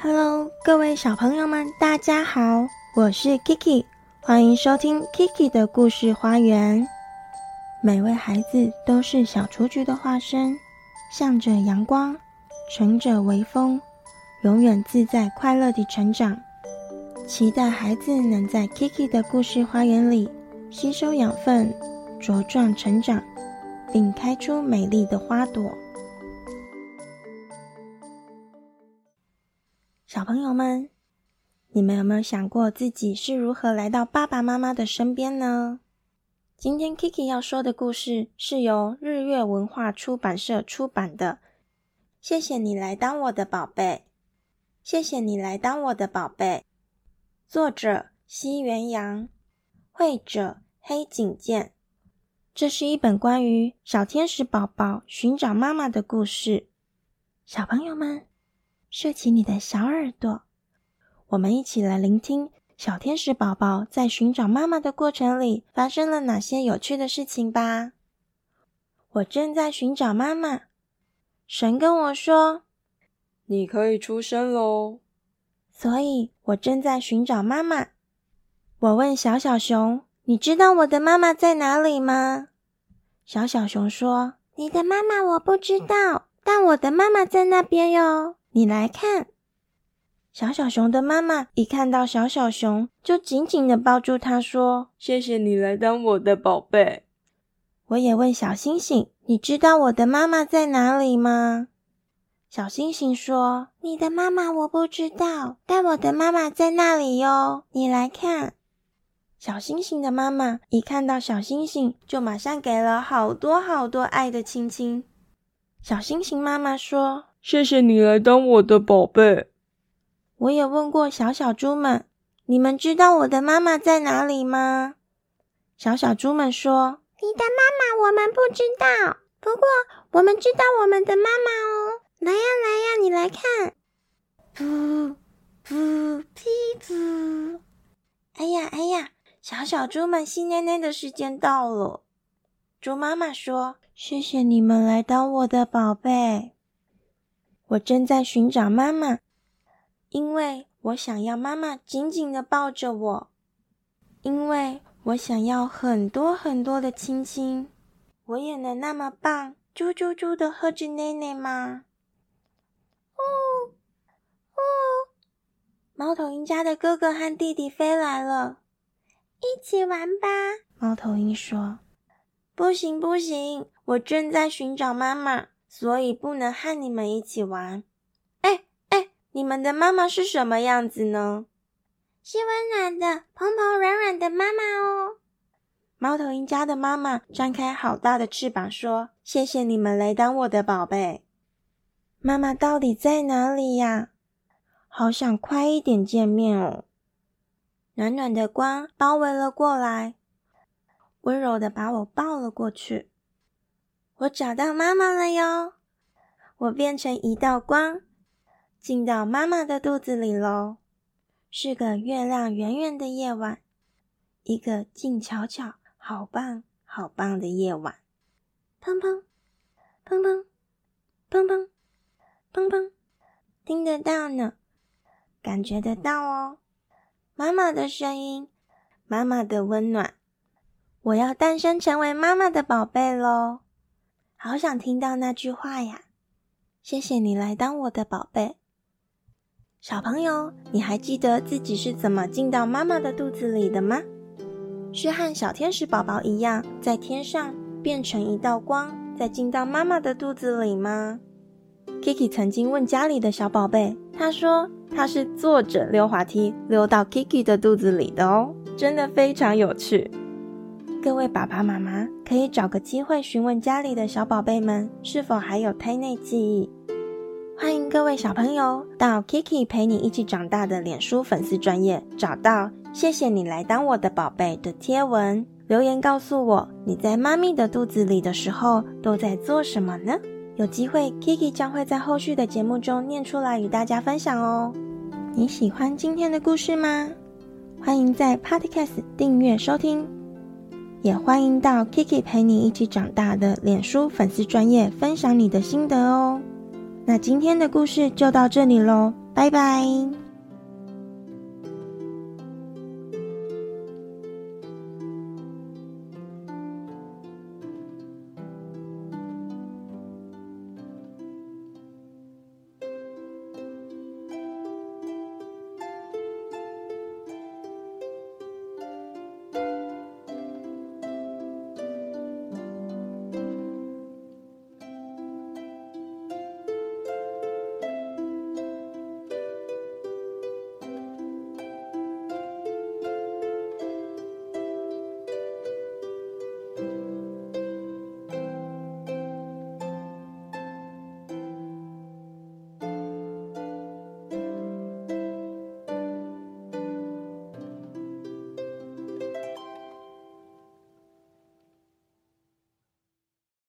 Hello，各位小朋友们，大家好，我是 Kiki，欢迎收听 Kiki 的故事花园。每位孩子都是小雏菊的化身，向着阳光，乘着微风，永远自在快乐地成长。期待孩子能在 Kiki 的故事花园里吸收养分，茁壮成长，并开出美丽的花朵。小朋友们，你们有没有想过自己是如何来到爸爸妈妈的身边呢？今天 Kiki 要说的故事是由日月文化出版社出版的。谢谢你来当我的宝贝，谢谢你来当我的宝贝。作者：西元阳，绘者：黑井健。这是一本关于小天使宝宝寻找妈妈的故事。小朋友们。竖起你的小耳朵，我们一起来聆听小天使宝宝在寻找妈妈的过程里发生了哪些有趣的事情吧。我正在寻找妈妈，神跟我说：“你可以出生喽。”所以，我正在寻找妈妈。我问小小熊：“你知道我的妈妈在哪里吗？”小小熊说：“你的妈妈我不知道，但我的妈妈在那边哟。”你来看，小小熊的妈妈一看到小小熊，就紧紧的抱住它，说：“谢谢你来当我的宝贝。”我也问小星星：“你知道我的妈妈在哪里吗？”小星星说：“你的妈妈我不知道，但我的妈妈在那里哟。你来看。”小星星的妈妈一看到小星星，就马上给了好多好多爱的亲亲。小星星妈妈说。谢谢你来当我的宝贝。我也问过小小猪们，你们知道我的妈妈在哪里吗？小小猪们说：“你的妈妈我们不知道，不过我们知道我们的妈妈哦。来呀来呀，你来看。”噗噗噼噗！哎呀哎呀，小小猪们吸奶奶的时间到了。猪妈妈说：“谢谢你们来当我的宝贝。”我正在寻找妈妈，因为我想要妈妈紧紧的抱着我，因为我想要很多很多的亲亲。我也能那么棒，啾啾啾的喝着奶奶吗？哦哦，猫头鹰家的哥哥和弟弟飞来了，一起玩吧。猫头鹰说：“不行不行，我正在寻找妈妈。”所以不能和你们一起玩。哎哎，你们的妈妈是什么样子呢？是温暖的、蓬蓬软软的妈妈哦。猫头鹰家的妈妈张开好大的翅膀说：“谢谢你们来当我的宝贝。”妈妈到底在哪里呀？好想快一点见面哦。暖暖的光包围了过来，温柔的把我抱了过去。我找到妈妈了哟。我变成一道光进到妈妈的肚子里喽。是个月亮圆圆的夜晚一个静悄悄好棒好棒的夜晚。砰砰砰砰砰砰砰砰听得到呢感觉得到哦。妈妈的声音妈妈的温暖。我要诞生成为妈妈的宝贝喽好想听到那句话呀！谢谢你来当我的宝贝，小朋友，你还记得自己是怎么进到妈妈的肚子里的吗？是和小天使宝宝一样，在天上变成一道光，再进到妈妈的肚子里吗？Kiki 曾经问家里的小宝贝，他说他是坐着溜滑梯溜到 Kiki 的肚子里的哦，真的非常有趣。各位爸爸妈妈可以找个机会询问家里的小宝贝们是否还有胎内记忆。欢迎各位小朋友到 Kiki 陪你一起长大的脸书粉丝专业找到“谢谢你来当我的宝贝”的贴文，留言告诉我你在妈咪的肚子里的时候都在做什么呢？有机会 Kiki 将会在后续的节目中念出来与大家分享哦。你喜欢今天的故事吗？欢迎在 Podcast 订阅收听。也欢迎到 Kiki 陪你一起长大的脸书粉丝专业分享你的心得哦。那今天的故事就到这里喽。拜拜。